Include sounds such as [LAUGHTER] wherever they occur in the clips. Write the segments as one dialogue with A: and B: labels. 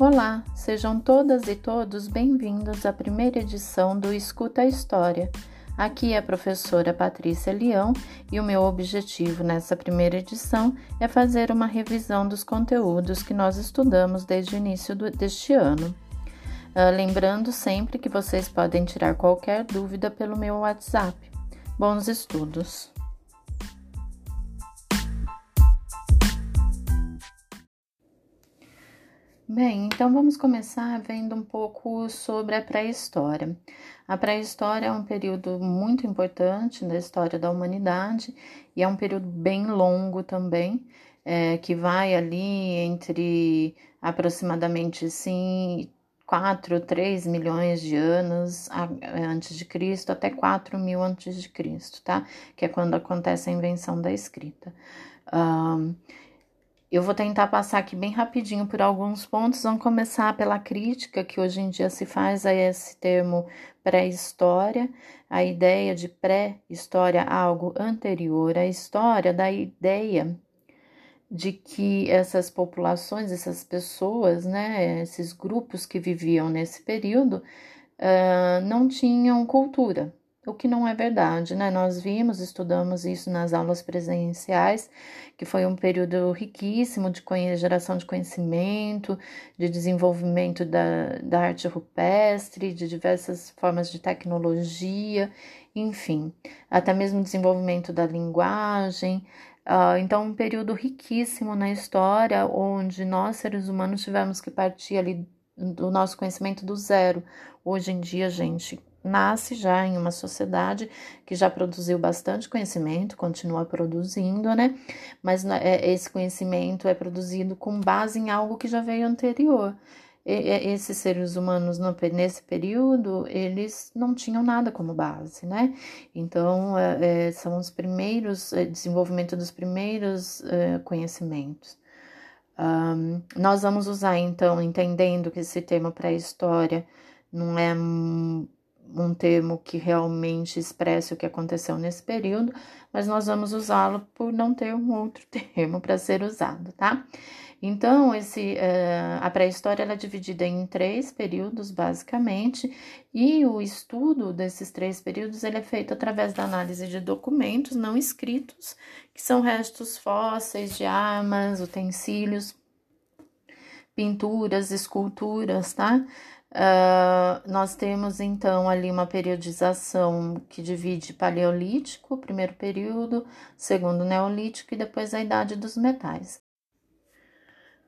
A: Olá, sejam todas e todos bem-vindos à primeira edição do Escuta a História. Aqui é a professora Patrícia Leão e o meu objetivo nessa primeira edição é fazer uma revisão dos conteúdos que nós estudamos desde o início do, deste ano. Uh, lembrando sempre que vocês podem tirar qualquer dúvida pelo meu WhatsApp. Bons estudos! Bem, então vamos começar vendo um pouco sobre a pré-história. A pré-história é um período muito importante da história da humanidade e é um período bem longo também, é, que vai ali entre aproximadamente sim, 4, 3 milhões de anos antes de Cristo até 4 mil antes de Cristo, tá? Que é quando acontece a invenção da escrita. Um, eu vou tentar passar aqui bem rapidinho por alguns pontos. Vamos começar pela crítica que hoje em dia se faz a esse termo pré-história, a ideia de pré-história, algo anterior à história, da ideia de que essas populações, essas pessoas, né, esses grupos que viviam nesse período, uh, não tinham cultura, o que não é verdade, né? Nós vimos, estudamos isso nas aulas presenciais, que foi um período riquíssimo de geração de conhecimento, de desenvolvimento da, da arte rupestre, de diversas formas de tecnologia, enfim, até mesmo desenvolvimento da linguagem. Uh, então, um período riquíssimo na história, onde nós, seres humanos, tivemos que partir ali do nosso conhecimento do zero. Hoje em dia, gente, nasce já em uma sociedade que já produziu bastante conhecimento, continua produzindo, né? Mas é, esse conhecimento é produzido com base em algo que já veio anterior. E, esses seres humanos nesse período eles não tinham nada como base, né? Então é, é são os primeiros é, desenvolvimento dos primeiros é, conhecimentos. Um, nós vamos usar então, entendendo que esse termo pré-história não é um termo que realmente expresse o que aconteceu nesse período, mas nós vamos usá-lo por não ter um outro [LAUGHS] termo para ser usado, tá? Então, esse, uh, a pré-história é dividida em três períodos, basicamente, e o estudo desses três períodos ele é feito através da análise de documentos não escritos, que são restos fósseis de armas, utensílios, pinturas, esculturas, tá? Uh, nós temos então ali uma periodização que divide paleolítico, primeiro período, segundo neolítico e depois a idade dos metais.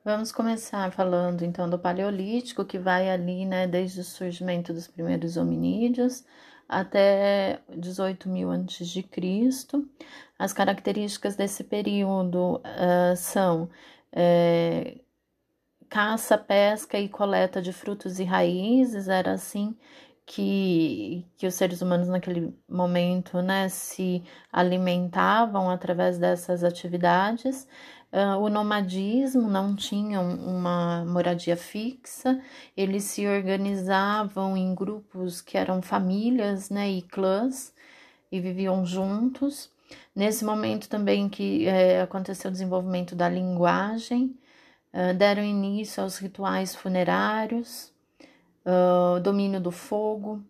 A: Vamos começar falando então do paleolítico, que vai ali, né, desde o surgimento dos primeiros hominídeos até 18 mil antes de Cristo. As características desse período uh, são é, caça, pesca e coleta de frutos e raízes, era assim que, que os seres humanos naquele momento né, se alimentavam através dessas atividades. Uh, o nomadismo não tinha uma moradia fixa, eles se organizavam em grupos que eram famílias né, e clãs e viviam juntos. Nesse momento também que é, aconteceu o desenvolvimento da linguagem, ah, deram início aos rituais funerários, uh, domínio do fogo,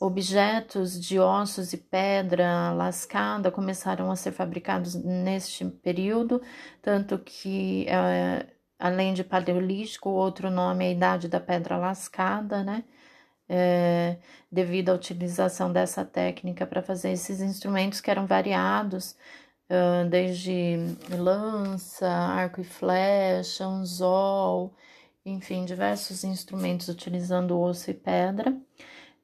A: objetos de ossos e pedra lascada começaram a ser fabricados neste período, tanto que, uh, além de paleolítico, outro nome é a Idade da Pedra Lascada, né? É, devido à utilização dessa técnica para fazer esses instrumentos que eram variados, desde lança, arco e flecha, anzol, enfim, diversos instrumentos utilizando osso e pedra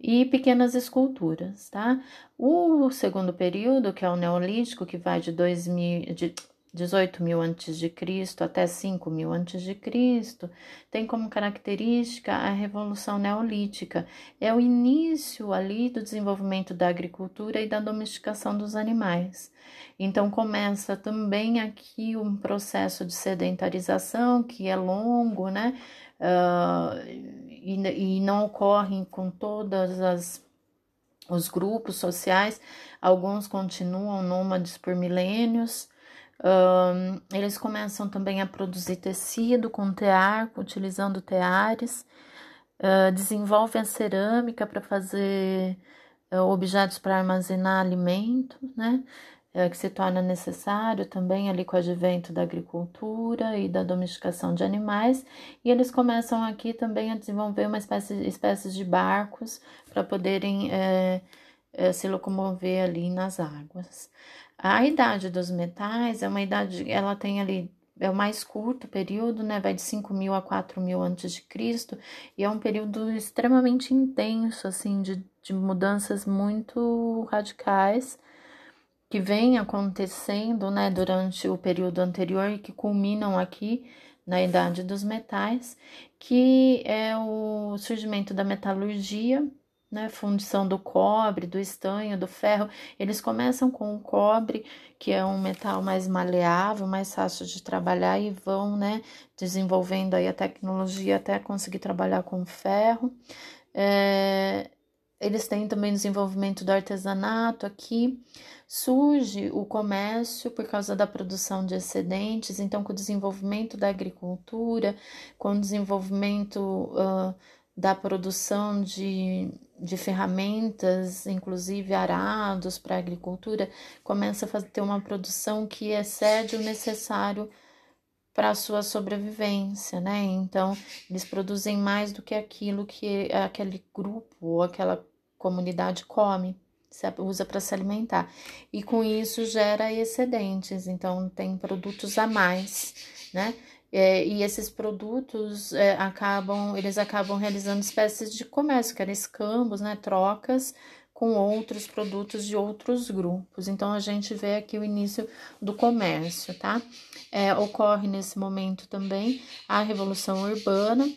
A: e pequenas esculturas, tá? O segundo período, que é o Neolítico, que vai de 2000, de 18 mil antes de Cristo até 5 mil antes de Cristo, tem como característica a Revolução Neolítica. É o início ali do desenvolvimento da agricultura e da domesticação dos animais. Então começa também aqui um processo de sedentarização que é longo, né? Uh, e, e não ocorre com todas as os grupos sociais, alguns continuam nômades por milênios, Um, eles começam também a produzir tecido com tear, utilizando teares, uh, desenvolvem a cerâmica para fazer uh, objetos para armazenar alimento, né? Uh, que se torna necessário também ali com o advento da agricultura e da domesticação de animais, e eles começam aqui também a desenvolver uma espécie, espécie de barcos para poderem é, se locomover ali nas águas. A idade dos metais é uma idade, ela tem ali, é o mais curto período, né? Vai de 5 mil a 4 mil antes de Cristo, e é um período extremamente intenso, assim, de, de mudanças muito radicais que vem acontecendo, né, durante o período anterior e que culminam aqui na idade dos metais, que é o surgimento da metalurgia, né, fundição do cobre, do estanho, do ferro. Eles começam com o cobre, que é um metal mais maleável, mais fácil de trabalhar e vão, né, desenvolvendo aí a tecnologia até conseguir trabalhar com ferro. É, eles têm também desenvolvimento do artesanato aqui. Surge o comércio por causa da produção de excedentes, então, com o desenvolvimento da agricultura, com o desenvolvimento uh, da produção de, de ferramentas, inclusive arados para agricultura, começa a ter uma produção que excede o necessário para a sua sobrevivência, né? Então, eles produzem mais do que aquilo que aquele grupo ou aquela comunidade come, usa para se alimentar. E com isso gera excedentes, então tem produtos a mais, né? É, e esses produtos é, acabam, eles acabam realizando espécies de comércio, que eram escambos, né, trocas com outros produtos de outros grupos. Então a gente vê aqui o início do comércio, tá? É, ocorre nesse momento também a revolução urbana,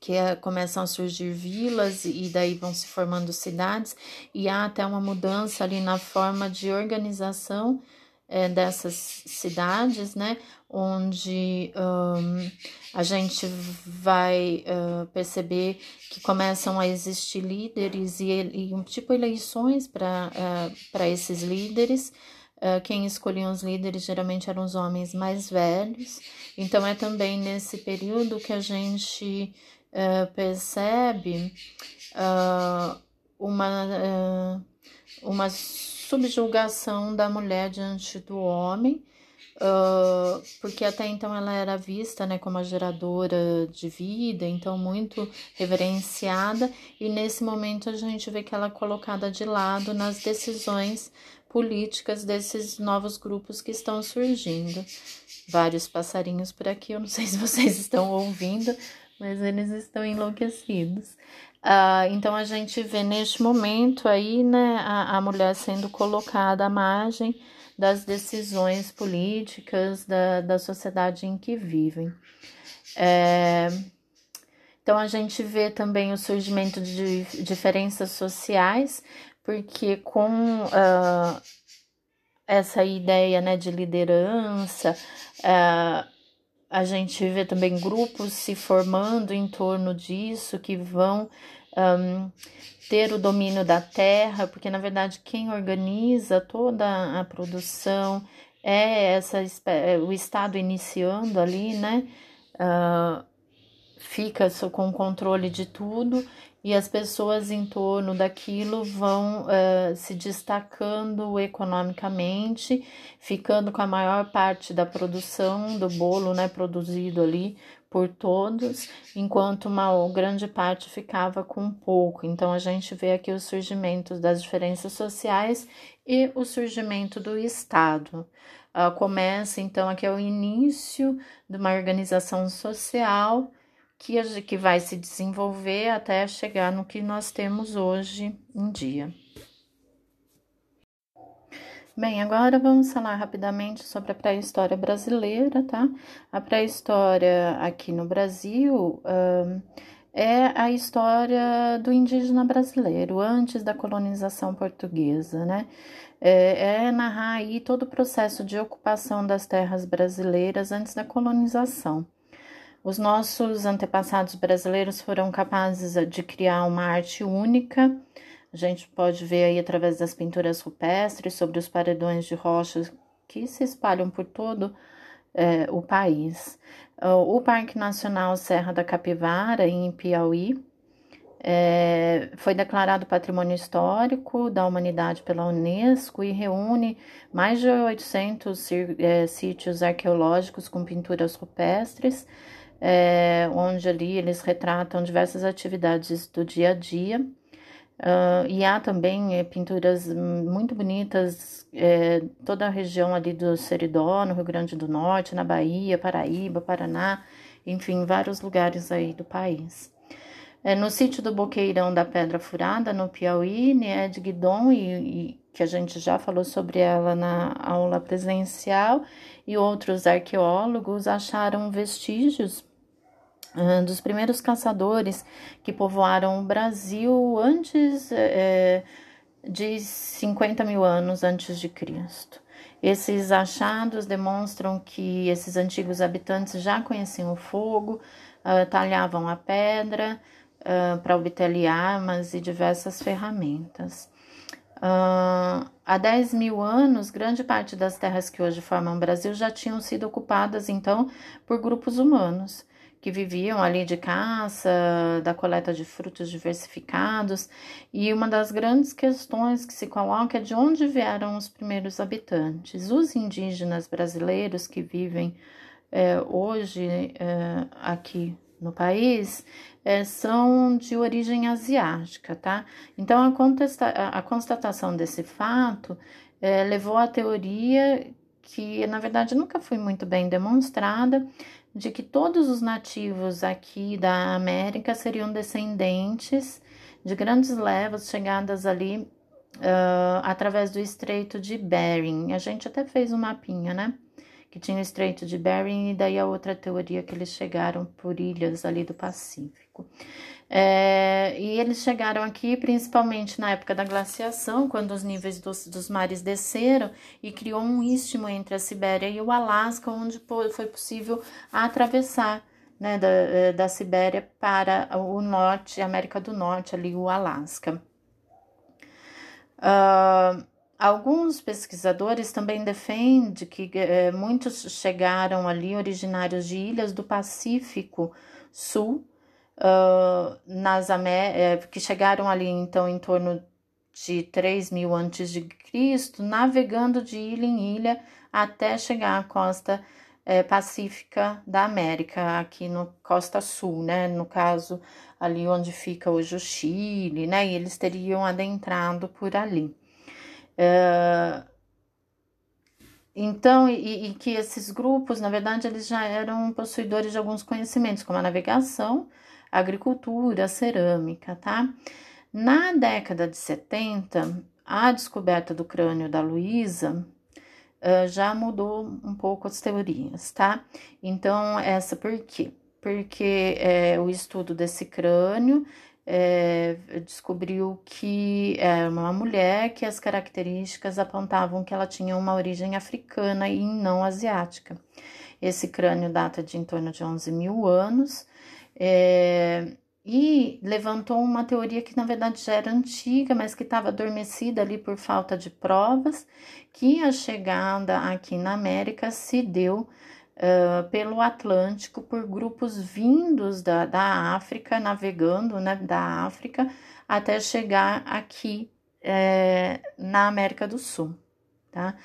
A: que é, começam a surgir vilas e daí vão se formando cidades, e há até uma mudança ali na forma de organização é, dessas cidades, né? Onde um, a gente vai uh, perceber que começam a existir líderes e, e um tipo eleições para uh, esses líderes. Uh, quem escolhiam os líderes geralmente eram os homens mais velhos. Então é também nesse período que a gente uh, percebe uma, uma subjugação da mulher diante do homem, uh, porque até então ela era vista né, como a geradora de vida, então muito reverenciada, e nesse momento a gente vê que ela é colocada de lado nas decisões políticas desses novos grupos que estão surgindo. Vários passarinhos por aqui, eu não sei se vocês [LAUGHS] estão ouvindo, mas eles estão enlouquecidos. Uh, então a gente vê neste momento aí, né, a, a mulher sendo colocada à margem das decisões políticas da, da sociedade em que vivem. É, então a gente vê também o surgimento de diferenças sociais, porque com uh, essa ideia né, de liderança, uh, a gente vê também grupos se formando em torno disso que vão um, ter o domínio da terra, porque na verdade quem organiza toda a produção é essa é o Estado iniciando ali, né? Uh, fica com o controle de tudo e as pessoas em torno daquilo vão uh, se destacando economicamente, ficando com a maior parte da produção do bolo, né, produzido ali por todos, enquanto uma grande parte ficava com pouco. Então a gente vê aqui o surgimento das diferenças sociais e o surgimento do Estado. Uh, começa então aqui é o início de uma organização social que, que vai se desenvolver até chegar no que nós temos hoje em dia. Bem, agora vamos falar rapidamente sobre a pré-história brasileira, tá? A pré-história aqui no Brasil uh, é a história do indígena brasileiro, antes da colonização portuguesa, né? É, é narrar aí todo o processo de ocupação das terras brasileiras antes da colonização. Os nossos antepassados brasileiros foram capazes de criar uma arte única. A gente pode ver aí através das pinturas rupestres sobre os paredões de rochas que se espalham por todo é, o país. O Parque Nacional Serra da Capivara, em Piauí, é, foi declarado Patrimônio Histórico da Humanidade pela Unesco e reúne mais de 800 é, sítios arqueológicos com pinturas rupestres, é, onde ali eles retratam diversas atividades do dia a dia. Uh, e há também é, pinturas muito bonitas, é, toda a região ali do Seridó, no Rio Grande do Norte, na Bahia, Paraíba, Paraná, enfim, vários lugares aí do país. É, no sítio do Boqueirão da Pedra Furada, no Piauí, Nied Guidon, e, e, que a gente já falou sobre ela na aula presencial, e outros arqueólogos acharam vestígios dos primeiros caçadores que povoaram o Brasil antes é, de 50 mil anos antes de Cristo. Esses achados demonstram que esses antigos habitantes já conheciam o fogo, uh, talhavam a pedra uh, para obter armas e diversas ferramentas. Uh, há 10 mil anos, grande parte das terras que hoje formam o Brasil já tinham sido ocupadas, então, por grupos humanos que viviam ali de caça, da coleta de frutos diversificados, e uma das grandes questões que se coloca é de onde vieram os primeiros habitantes. Os indígenas brasileiros que vivem é, hoje é, aqui no país é, são de origem asiática, tá? Então a, contesta a constatação desse fato é, levou à teoria que na verdade nunca foi muito bem demonstrada de que todos os nativos aqui da América seriam descendentes de grandes levas chegadas ali uh, através do Estreito de Bering. A gente até fez um mapinha, né? Que tinha o Estreito de Bering e daí a outra teoria que eles chegaram por ilhas ali do Pacífico. É, e eles chegaram aqui principalmente na época da glaciação, quando os níveis dos, dos mares desceram e criou um istmo entre a Sibéria e o Alasca, onde foi possível atravessar né, da, é, da Sibéria para o norte, América do Norte, ali o Alasca. Uh, alguns pesquisadores também defendem que é, muitos chegaram ali originários de ilhas do Pacífico Sul uh, nas Amé que chegaram ali então em torno de 3 mil antes de Cristo, navegando de ilha em ilha até chegar à costa é, pacífica da América, aqui no Costa Sul, né? No caso, ali onde fica hoje o Chile, né? E eles teriam adentrado por ali. Uh, então, e, e, que esses grupos, na verdade, eles já eram possuidores de alguns conhecimentos, como a navegação, agricultura, cerâmica, tá? Na década de 70, a descoberta do crânio da Luísa uh, já mudou um pouco as teorias, tá? Então, essa por quê? Porque é, o estudo desse crânio é, descobriu que era uma mulher que as características apontavam que ela tinha uma origem africana e não asiática. Esse crânio data de em torno de 11 mil anos é, e levantou uma teoria que na verdade já era antiga, mas que estava adormecida ali por falta de provas, que a chegada aqui na América se deu uh, pelo Atlântico por grupos vindos da, da África, navegando né, da África até chegar aqui é, na América do Sul, tá?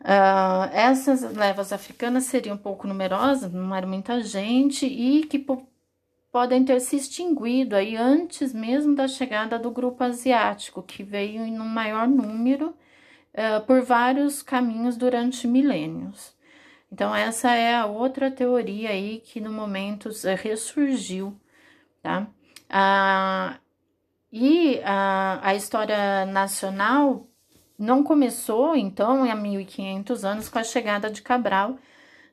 A: Uh, essas levas africanas seriam pouco numerosas, não era muita gente, e que podem ter se extinguido aí antes mesmo da chegada do grupo asiático, que veio em um maior número uh, por vários caminhos durante milênios. Então, essa é a outra teoria aí que no momento ressurgiu, tá? Uh, e a, a história nacional não começou, então, há 1500 anos com a chegada de Cabral,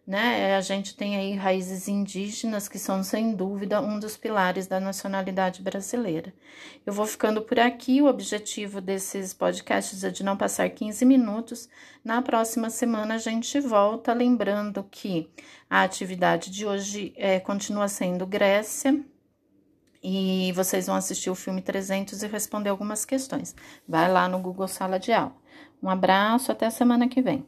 A: né? A gente tem aí raízes indígenas que são, sem dúvida, um dos pilares da nacionalidade brasileira. Eu vou ficando por aqui. O objetivo desses podcasts é de não passar 15 minutos. Na próxima semana a gente volta, lembrando que a atividade de hoje é, continua sendo Grécia, e vocês vão assistir o filme 300 e responder algumas questões. Vai lá no Google Sala de Aula. Um abraço, até a semana que vem.